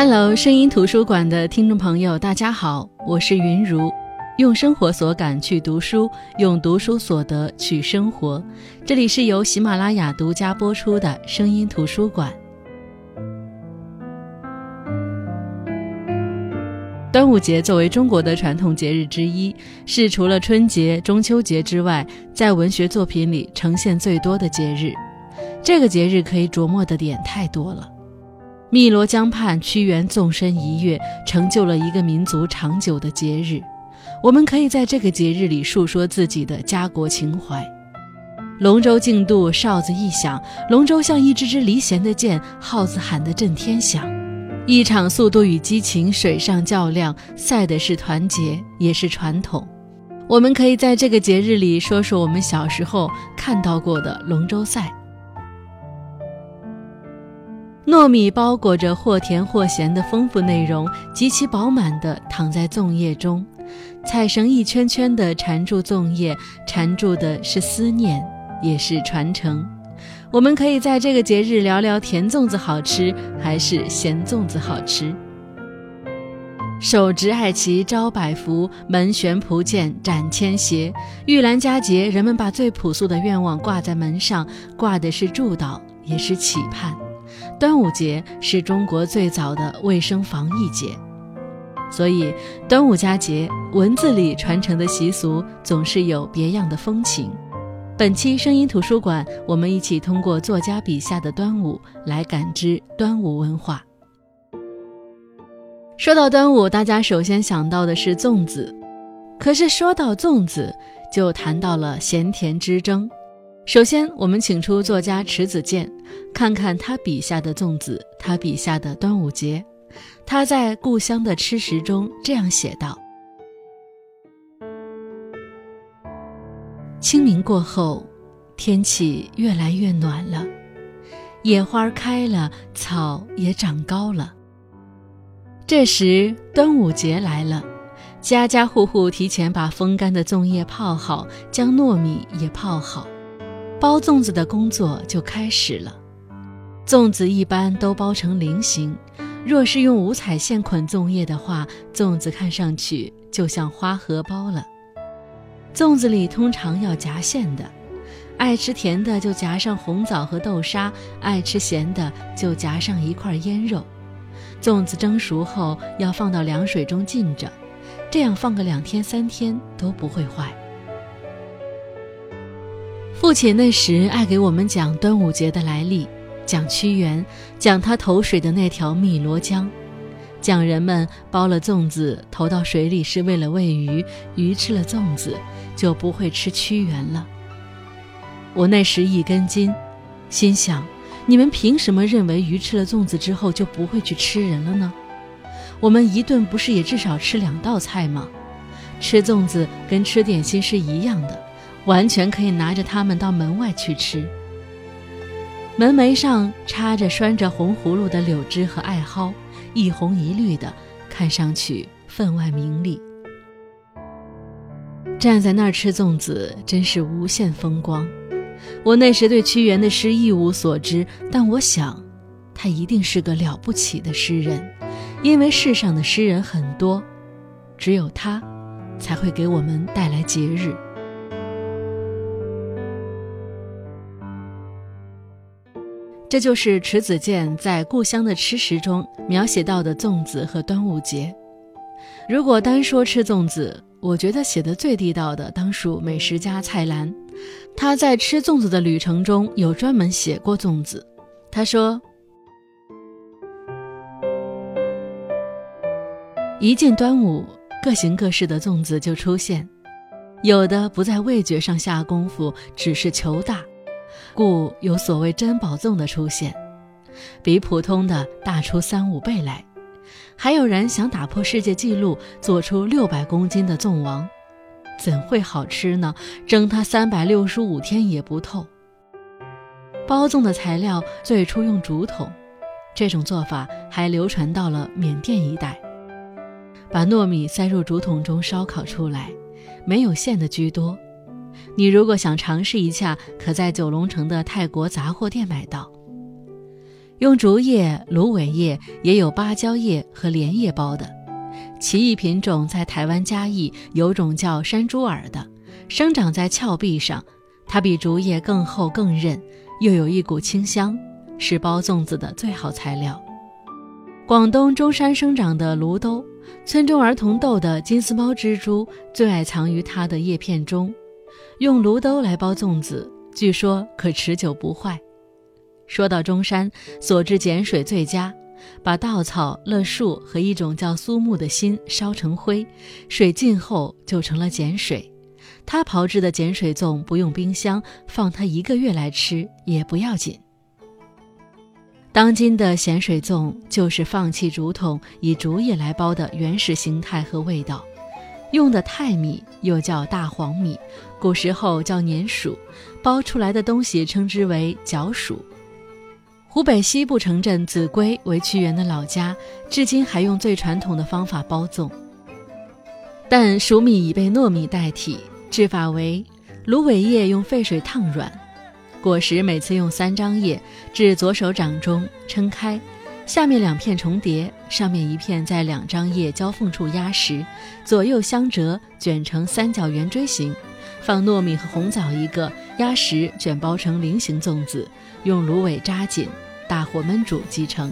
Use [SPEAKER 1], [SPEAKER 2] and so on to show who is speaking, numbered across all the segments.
[SPEAKER 1] Hello，声音图书馆的听众朋友，大家好，我是云如，用生活所感去读书，用读书所得去生活。这里是由喜马拉雅独家播出的声音图书馆。端午节作为中国的传统节日之一，是除了春节、中秋节之外，在文学作品里呈现最多的节日。这个节日可以琢磨的点太多了。汨罗江畔，屈原纵身一跃，成就了一个民族长久的节日。我们可以在这个节日里述说自己的家国情怀。龙舟竞渡，哨子一响，龙舟像一支支离弦的箭，号子喊得震天响。一场速度与激情，水上较量，赛的是团结，也是传统。我们可以在这个节日里说说我们小时候看到过的龙舟赛。糯米包裹着或甜或咸的丰富内容，极其饱满地躺在粽叶中，彩绳一圈圈地缠住粽叶，缠住的是思念，也是传承。我们可以在这个节日聊聊甜粽子好吃还是咸粽子好吃。手执艾旗招百福，门悬蒲剑斩千邪。玉兰佳节，人们把最朴素的愿望挂在门上，挂的是祝祷，也是期盼。端午节是中国最早的卫生防疫节，所以端午佳节文字里传承的习俗总是有别样的风情。本期声音图书馆，我们一起通过作家笔下的端午来感知端午文化。说到端午，大家首先想到的是粽子，可是说到粽子，就谈到了咸甜之争。首先，我们请出作家迟子建，看看他笔下的粽子，他笔下的端午节。他在《故乡的吃食》中这样写道：“清明过后，天气越来越暖了，野花开了，草也长高了。这时，端午节来了，家家户户提前把风干的粽叶泡好，将糯米也泡好。”包粽子的工作就开始了。粽子一般都包成菱形，若是用五彩线捆粽叶的话，粽子看上去就像花荷包了。粽子里通常要夹馅的，爱吃甜的就夹上红枣和豆沙，爱吃咸的就夹上一块腌肉。粽子蒸熟后要放到凉水中浸着，这样放个两天三天都不会坏。父亲那时爱给我们讲端午节的来历，讲屈原，讲他投水的那条汨罗江，讲人们包了粽子投到水里是为了喂鱼，鱼吃了粽子就不会吃屈原了。我那时一根筋，心想：你们凭什么认为鱼吃了粽子之后就不会去吃人了呢？我们一顿不是也至少吃两道菜吗？吃粽子跟吃点心是一样的。完全可以拿着它们到门外去吃。门楣上插着拴着红葫芦的柳枝和艾蒿，一红一绿的，看上去分外明丽。站在那儿吃粽子，真是无限风光。我那时对屈原的诗一无所知，但我想，他一定是个了不起的诗人，因为世上的诗人很多，只有他，才会给我们带来节日。这就是迟子建在《故乡的吃食》中描写到的粽子和端午节。如果单说吃粽子，我觉得写的最地道的当属美食家蔡澜。他在吃粽子的旅程中有专门写过粽子。他说：“一进端午，各形各式的粽子就出现，有的不在味觉上下功夫，只是求大。”故有所谓珍宝粽的出现，比普通的大出三五倍来。还有人想打破世界纪录，做出六百公斤的粽王，怎会好吃呢？蒸它三百六十五天也不透。包粽的材料最初用竹筒，这种做法还流传到了缅甸一带。把糯米塞入竹筒中烧烤出来，没有馅的居多。你如果想尝试一下，可在九龙城的泰国杂货店买到。用竹叶、芦苇叶，也有芭蕉叶和莲叶包的。奇异品种在台湾嘉义有种叫山猪耳的，生长在峭壁上，它比竹叶更厚更韧，又有一股清香，是包粽子的最好材料。广东中山生长的芦兜，村中儿童逗的金丝猫蜘蛛最爱藏于它的叶片中，用芦兜来包粽子，据说可持久不坏。说到中山，所制碱水最佳，把稻草、勒树和一种叫苏木的芯烧成灰，水浸后就成了碱水。他炮制的碱水粽不用冰箱，放它一个月来吃也不要紧。当今的咸水粽就是放弃竹筒，以竹叶来包的原始形态和味道。用的泰米又叫大黄米，古时候叫粘薯，包出来的东西称之为角薯。湖北西部城镇秭归为屈原的老家，至今还用最传统的方法包粽。但黍米已被糯米代替，制法为：芦苇叶用沸水烫软，果实每次用三张叶至左手掌中撑开，下面两片重叠，上面一片在两张叶交缝处压实，左右相折，卷成三角圆锥形，放糯米和红枣一个，压实卷包成菱形粽子。用芦苇扎紧，大火焖煮即成。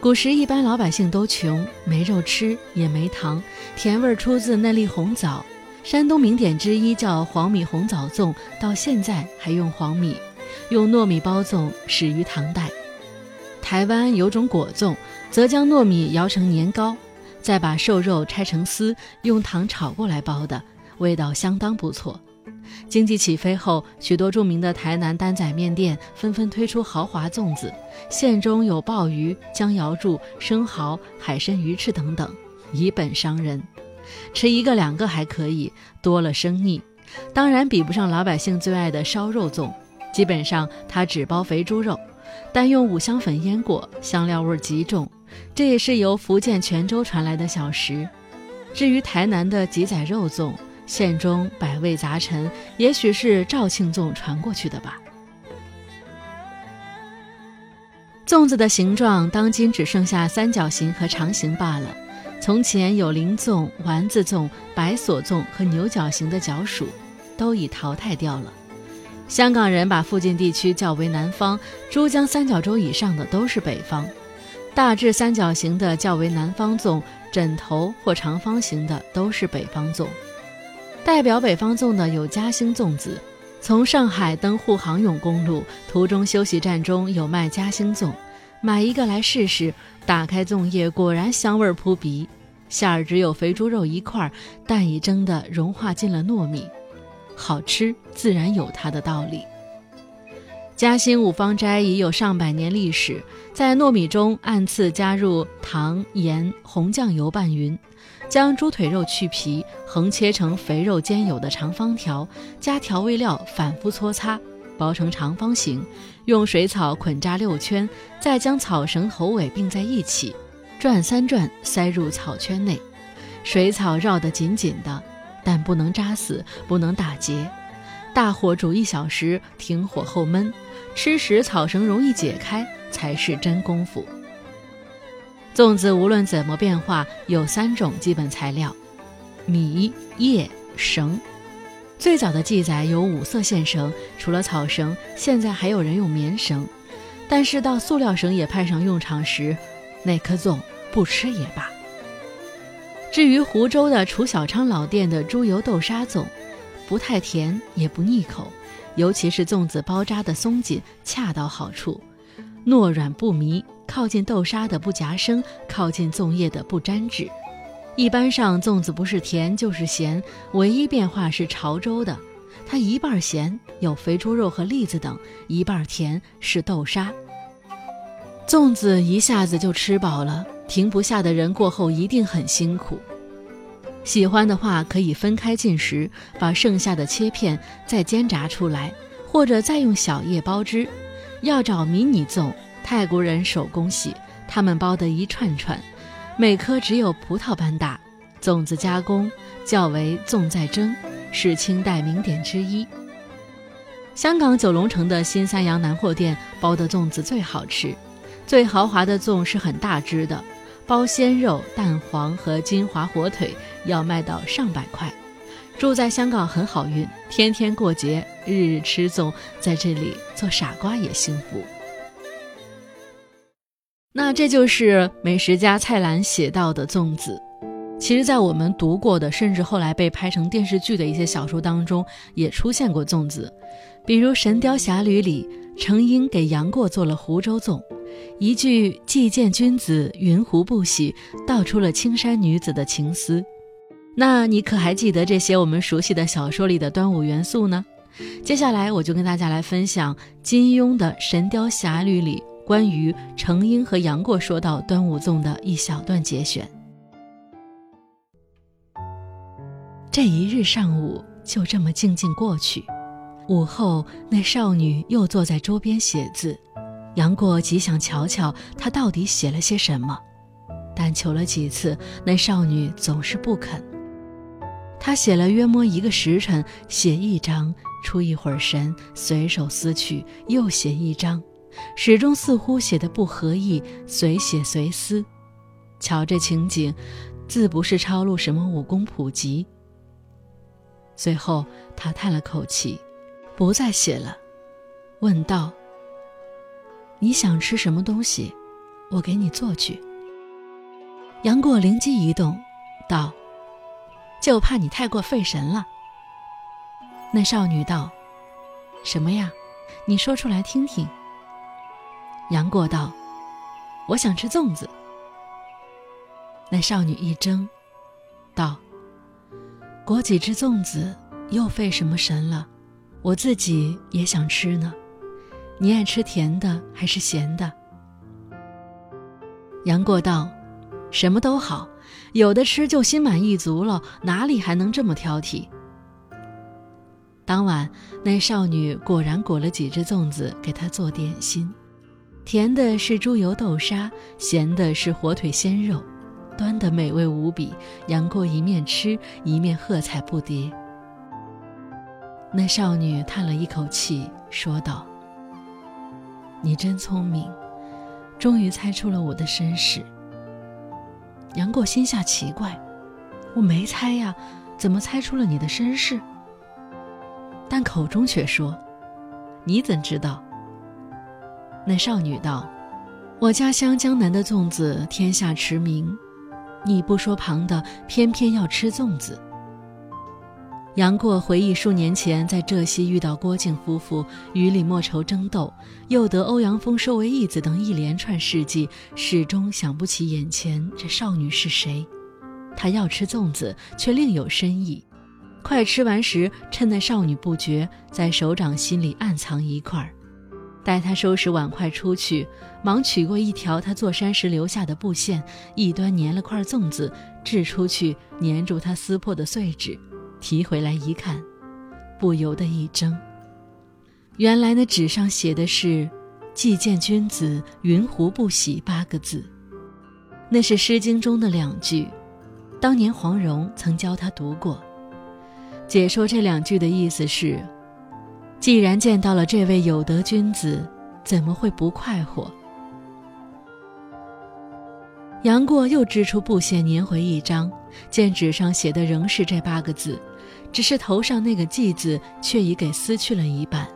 [SPEAKER 1] 古时一般老百姓都穷，没肉吃，也没糖，甜味出自那粒红枣。山东名典之一叫黄米红枣粽，到现在还用黄米。用糯米包粽始于唐代。台湾有种果粽，则将糯米摇成年糕，再把瘦肉拆成丝，用糖炒过来包的，味道相当不错。经济起飞后，许多著名的台南担仔面店纷纷推出豪华粽子，馅中有鲍鱼、江瑶柱、生蚝、海参、鱼翅等等，以本伤人。吃一个两个还可以，多了生腻。当然比不上老百姓最爱的烧肉粽，基本上它只包肥猪肉，但用五香粉腌过，香料味极重。这也是由福建泉州传来的小食。至于台南的鸡仔肉粽。馅中百味杂陈，也许是肇庆粽传过去的吧。粽子的形状，当今只剩下三角形和长形罢了。从前有菱粽、丸子粽、白锁粽和牛角形的角薯，都已淘汰掉了。香港人把附近地区叫为南方，珠江三角洲以上的都是北方。大致三角形的叫为南方粽，枕头或长方形的都是北方粽。代表北方粽的有嘉兴粽子，从上海登沪杭甬公路途中休息站中有卖嘉兴粽，买一个来试试。打开粽叶，果然香味扑鼻，馅儿只有肥猪肉一块，蛋已蒸得融化进了糯米，好吃自然有它的道理。嘉兴五芳斋已有上百年历史，在糯米中按次加入糖、盐、红酱油拌匀。将猪腿肉去皮，横切成肥肉兼有的长方条，加调味料反复搓擦，包成长方形，用水草捆扎六圈，再将草绳头尾并在一起，转三转，塞入草圈内，水草绕得紧紧的，但不能扎死，不能打结。大火煮一小时，停火后焖，吃时草绳容易解开，才是真功夫。粽子无论怎么变化，有三种基本材料：米、叶、绳。最早的记载有五色线绳，除了草绳，现在还有人用棉绳。但是到塑料绳也派上用场时，那颗粽不吃也罢。至于湖州的楚小昌老店的猪油豆沙粽，不太甜也不腻口，尤其是粽子包扎的松紧，恰到好处。糯软不迷，靠近豆沙的不夹生，靠近粽叶的不粘纸。一般上粽子不是甜就是咸，唯一变化是潮州的，它一半咸有肥猪肉和栗子等，一半甜是豆沙。粽子一下子就吃饱了，停不下的人过后一定很辛苦。喜欢的话可以分开进食，把剩下的切片再煎炸出来，或者再用小叶包汁。要找迷你粽，泰国人手工洗，他们包的一串串，每颗只有葡萄般大。粽子加工较为粽在蒸，是清代名点之一。香港九龙城的新三阳南货店包的粽子最好吃，最豪华的粽是很大只的，包鲜肉、蛋黄和金华火腿，要卖到上百块。住在香港很好运，天天过节，日日吃粽，在这里做傻瓜也幸福。那这就是美食家蔡澜写到的粽子。其实，在我们读过的，甚至后来被拍成电视剧的一些小说当中，也出现过粽子。比如《神雕侠侣》里，程婴给杨过做了湖州粽，一句“既见君子，云胡不喜”，道出了青山女子的情思。那你可还记得这些我们熟悉的小说里的端午元素呢？接下来，我就跟大家来分享金庸的《神雕侠侣》里关于程婴和杨过说到端午粽的一小段节选。这一日上午就这么静静过去，午后那少女又坐在桌边写字，杨过极想瞧瞧她到底写了些什么，但求了几次，那少女总是不肯。他写了约摸一个时辰，写一张，出一会儿神，随手撕去，又写一张，始终似乎写的不合意，随写随撕。瞧这情景，自不是抄录什么武功普及。最后，他叹了口气，不再写了，问道：“你想吃什么东西？我给你做去。”杨过灵机一动，道：“就怕你太过费神了。”那少女道：“什么呀？你说出来听听。”杨过道：“我想吃粽子。”那少女一怔，道。裹几只粽子，又费什么神了？我自己也想吃呢。你爱吃甜的还是咸的？杨过道：“什么都好，有的吃就心满意足了，哪里还能这么挑剔？”当晚，那少女果然裹了几只粽子给他做点心，甜的是猪油豆沙，咸的是火腿鲜肉。端得美味无比，杨过一面吃一面喝彩不迭。那少女叹了一口气，说道：“你真聪明，终于猜出了我的身世。”杨过心下奇怪：“我没猜呀，怎么猜出了你的身世？”但口中却说：“你怎知道？”那少女道：“我家乡江南的粽子天下驰名。”你不说旁的，偏偏要吃粽子。杨过回忆数年前在浙西遇到郭靖夫妇与李莫愁争斗，又得欧阳锋收为义子等一连串事迹，始终想不起眼前这少女是谁。他要吃粽子，却另有深意。快吃完时，趁那少女不觉，在手掌心里暗藏一块儿。待他收拾碗筷出去，忙取过一条他坐山时留下的布线，一端粘了块粽子，掷出去粘住他撕破的碎纸，提回来一看，不由得一怔。原来那纸上写的是“既见君子，云胡不喜”八个字，那是《诗经》中的两句，当年黄蓉曾教他读过。解说这两句的意思是。既然见到了这位有德君子，怎么会不快活？杨过又织出布线，粘回一张，见纸上写的仍是这八个字，只是头上那个“记”字却已给撕去了一半。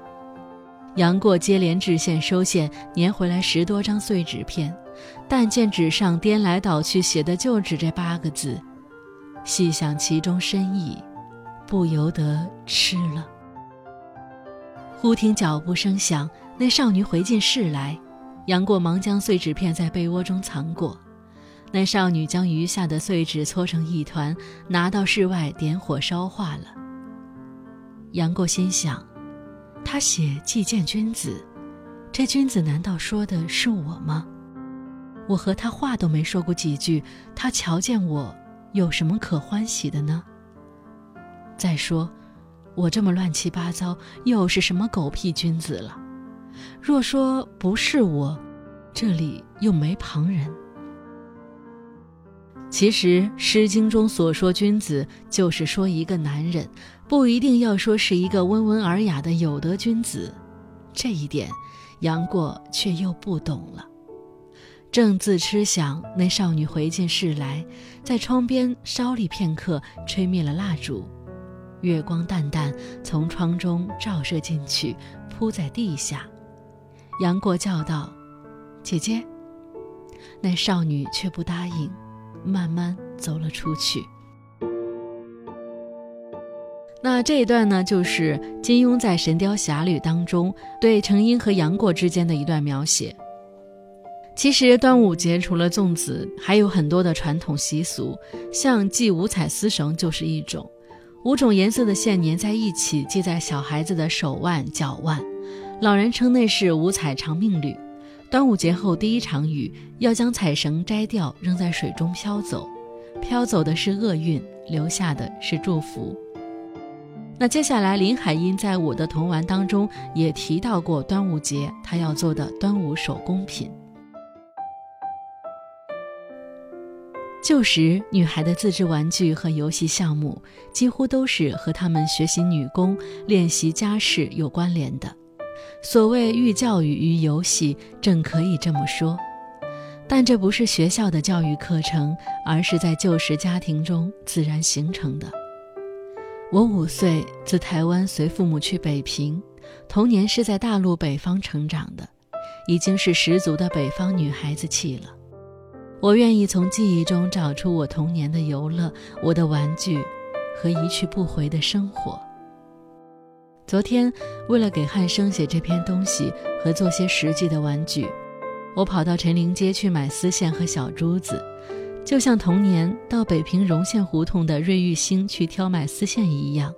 [SPEAKER 1] 杨过接连制线收线，粘回来十多张碎纸片，但见纸上颠来倒去写的就只这八个字，细想其中深意，不由得吃了。忽听脚步声响，那少女回进室来，杨过忙将碎纸片在被窝中藏过。那少女将余下的碎纸搓成一团，拿到室外点火烧化了。杨过心想：他写既见君子，这君子难道说的是我吗？我和他话都没说过几句，他瞧见我，有什么可欢喜的呢？再说。我这么乱七八糟，又是什么狗屁君子了？若说不是我，这里又没旁人。其实《诗经》中所说君子，就是说一个男人，不一定要说是一个温文尔雅的有德君子。这一点，杨过却又不懂了。正自痴想，那少女回进室来，在窗边稍立片刻，吹灭了蜡烛。月光淡淡，从窗中照射进去，铺在地下。杨过叫道：“姐姐。”那少女却不答应，慢慢走了出去。那这一段呢，就是金庸在《神雕侠侣》当中对程英和杨过之间的一段描写。其实端午节除了粽子，还有很多的传统习俗，像系五彩丝绳就是一种。五种颜色的线粘在一起，系在小孩子的手腕、脚腕。老人称那是五彩长命缕。端午节后第一场雨，要将彩绳摘掉，扔在水中飘走。飘走的是厄运，留下的是祝福。那接下来，林海音在我的童玩当中也提到过端午节他要做的端午手工品。旧时女孩的自制玩具和游戏项目，几乎都是和她们学习女工、练习家事有关联的。所谓寓教育于游戏，正可以这么说。但这不是学校的教育课程，而是在旧时家庭中自然形成的。我五岁自台湾随父母去北平，童年是在大陆北方成长的，已经是十足的北方女孩子气了。我愿意从记忆中找出我童年的游乐、我的玩具和一去不回的生活。昨天，为了给汉生写这篇东西和做些实际的玩具，我跑到陈林街去买丝线和小珠子，就像童年到北平荣县胡同的瑞玉兴去挑买丝线一样。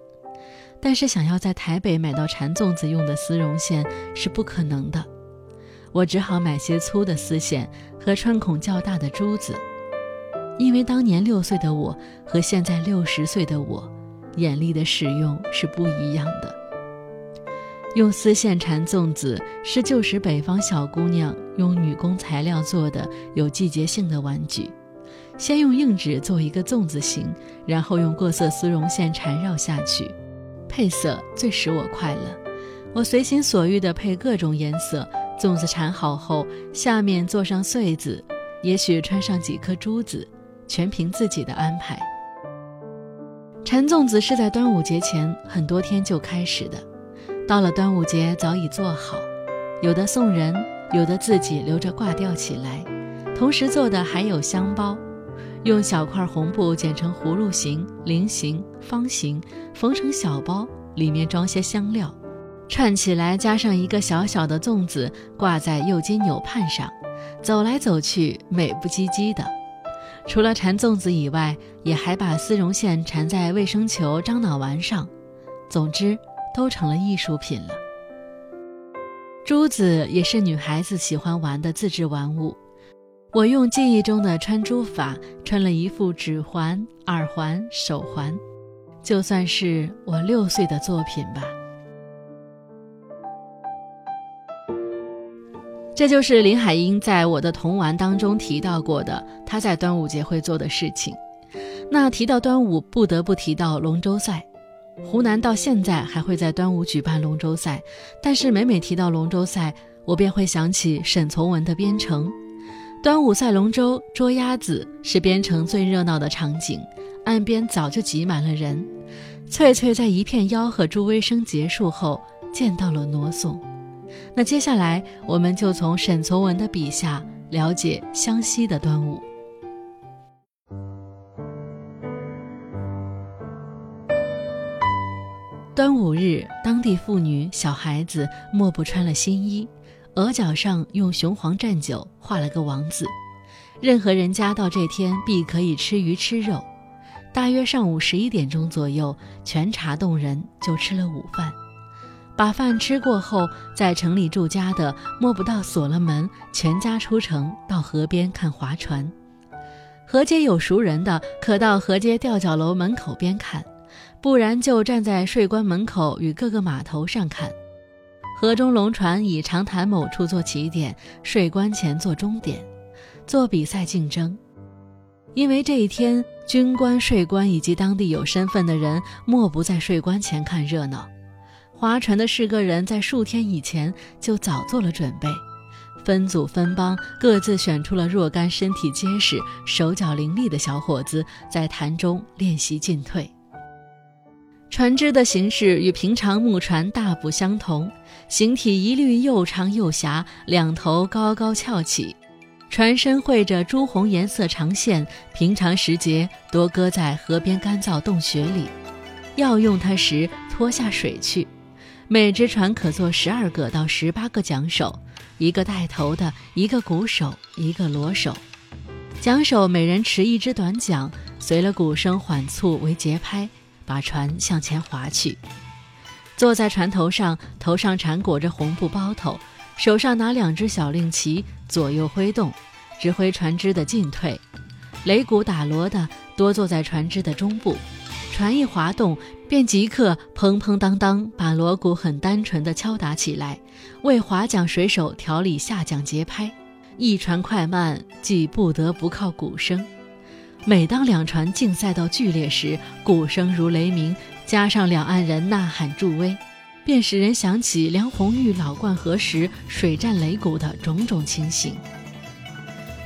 [SPEAKER 1] 但是，想要在台北买到缠粽子用的丝绒线是不可能的。我只好买些粗的丝线和穿孔较大的珠子，因为当年六岁的我和现在六十岁的我，眼力的使用是不一样的。用丝线缠粽子是旧时北方小姑娘用女工材料做的有季节性的玩具，先用硬纸做一个粽子形，然后用过色丝绒线缠绕下去，配色最使我快乐。我随心所欲地配各种颜色。粽子缠好后，下面做上穗子，也许穿上几颗珠子，全凭自己的安排。缠粽子是在端午节前很多天就开始的，到了端午节早已做好，有的送人，有的自己留着挂吊起来。同时做的还有香包，用小块红布剪成葫芦形、菱形、方形，缝成小包，里面装些香料。串起来，加上一个小小的粽子，挂在右肩纽畔上，走来走去，美不唧唧的。除了缠粽子以外，也还把丝绒线缠在卫生球、樟脑丸上。总之，都成了艺术品了。珠子也是女孩子喜欢玩的自制玩物。我用记忆中的穿珠法，穿了一副指环、耳环、手环，就算是我六岁的作品吧。这就是林海音在我的童玩当中提到过的，他在端午节会做的事情。那提到端午，不得不提到龙舟赛。湖南到现在还会在端午举办龙舟赛，但是每每提到龙舟赛，我便会想起沈从文的《边城》。端午赛龙舟、捉鸭子是边城最热闹的场景，岸边早就挤满了人。翠翠在一片吆喝、助威声结束后，见到了傩送。那接下来，我们就从沈从文的笔下了解湘西的端午。端午日，当地妇女、小孩子莫不穿了新衣，额角上用雄黄蘸酒画了个王字。任何人家到这天必可以吃鱼吃肉。大约上午十一点钟左右，全茶洞人就吃了午饭。把饭吃过后，在城里住家的摸不到锁了门，全家出城到河边看划船。河街有熟人的，可到河街吊脚楼门口边看；不然就站在税关门口与各个码头上看。河中龙船以长潭某处做起点，税关前做终点，做比赛竞争。因为这一天，军官、税官以及当地有身份的人，莫不在税关前看热闹。划船的是个人在数天以前就早做了准备，分组分帮，各自选出了若干身体结实、手脚伶俐的小伙子，在潭中练习进退。船只的形式与平常木船大不相同，形体一律又长又狭，两头高高翘起。船身绘着朱红颜色长线，平常时节多搁在河边干燥洞穴里，要用它时拖下水去。每只船可坐十二个到十八个桨手，一个带头的，一个鼓手，一个锣手。桨手每人持一支短桨，随了鼓声缓促为节拍，把船向前划去。坐在船头上，头上缠裹着红布包头。手上拿两只小令旗，左右挥动，指挥船只的进退。擂鼓打锣的多坐在船只的中部，船一滑动，便即刻砰砰当当把锣鼓很单纯地敲打起来，为划桨水手调理下桨节拍。一船快慢，既不得不靠鼓声。每当两船竞赛到剧烈时，鼓声如雷鸣，加上两岸人呐喊助威。便使人想起梁红玉老灌河时水战擂鼓的种种情形。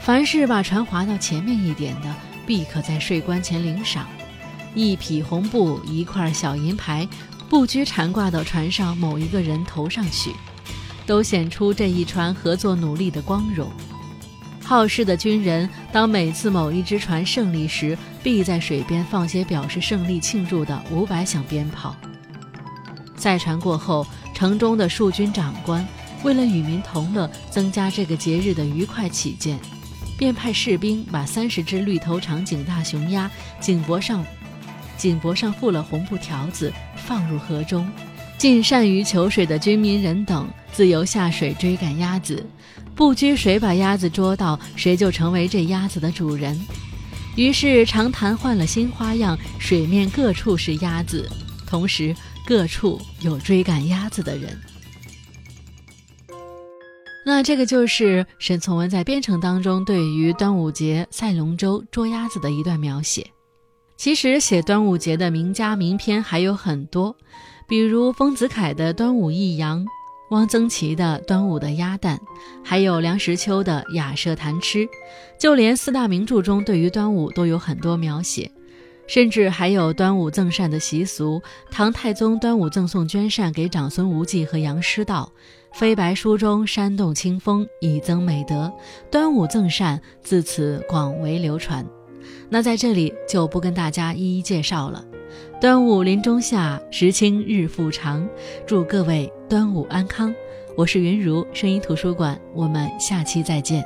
[SPEAKER 1] 凡是把船划到前面一点的，必可在税关前领赏，一匹红布，一块小银牌，不拘缠挂到船上某一个人头上去，都显出这一船合作努力的光荣。好事的军人，当每次某一只船胜利时，必在水边放些表示胜利庆祝的五百响鞭炮。赛船过后，城中的戍军长官为了与民同乐，增加这个节日的愉快起见，便派士兵把三十只绿头长颈大雄鸭颈脖上颈脖上附了红布条子，放入河中。尽善于求水的军民人等自由下水追赶鸭子，不拘谁把鸭子捉到，谁就成为这鸭子的主人。于是长潭换了新花样，水面各处是鸭子，同时。各处有追赶鸭子的人，那这个就是沈从文在编程当中对于端午节赛龙舟、捉鸭子的一段描写。其实写端午节的名家名篇还有很多，比如丰子恺的《端午忆杨》，汪曾祺的《端午的鸭蛋》，还有梁实秋的《雅舍谈吃》，就连四大名著中对于端午都有很多描写。甚至还有端午赠扇的习俗。唐太宗端午赠送绢扇给长孙无忌和杨师道，《飞白书》中煽动清风，以增美德。端午赠扇自此广为流传。那在这里就不跟大家一一介绍了。端午临中夏，时清日复长，祝各位端午安康。我是云如声音图书馆，我们下期再见。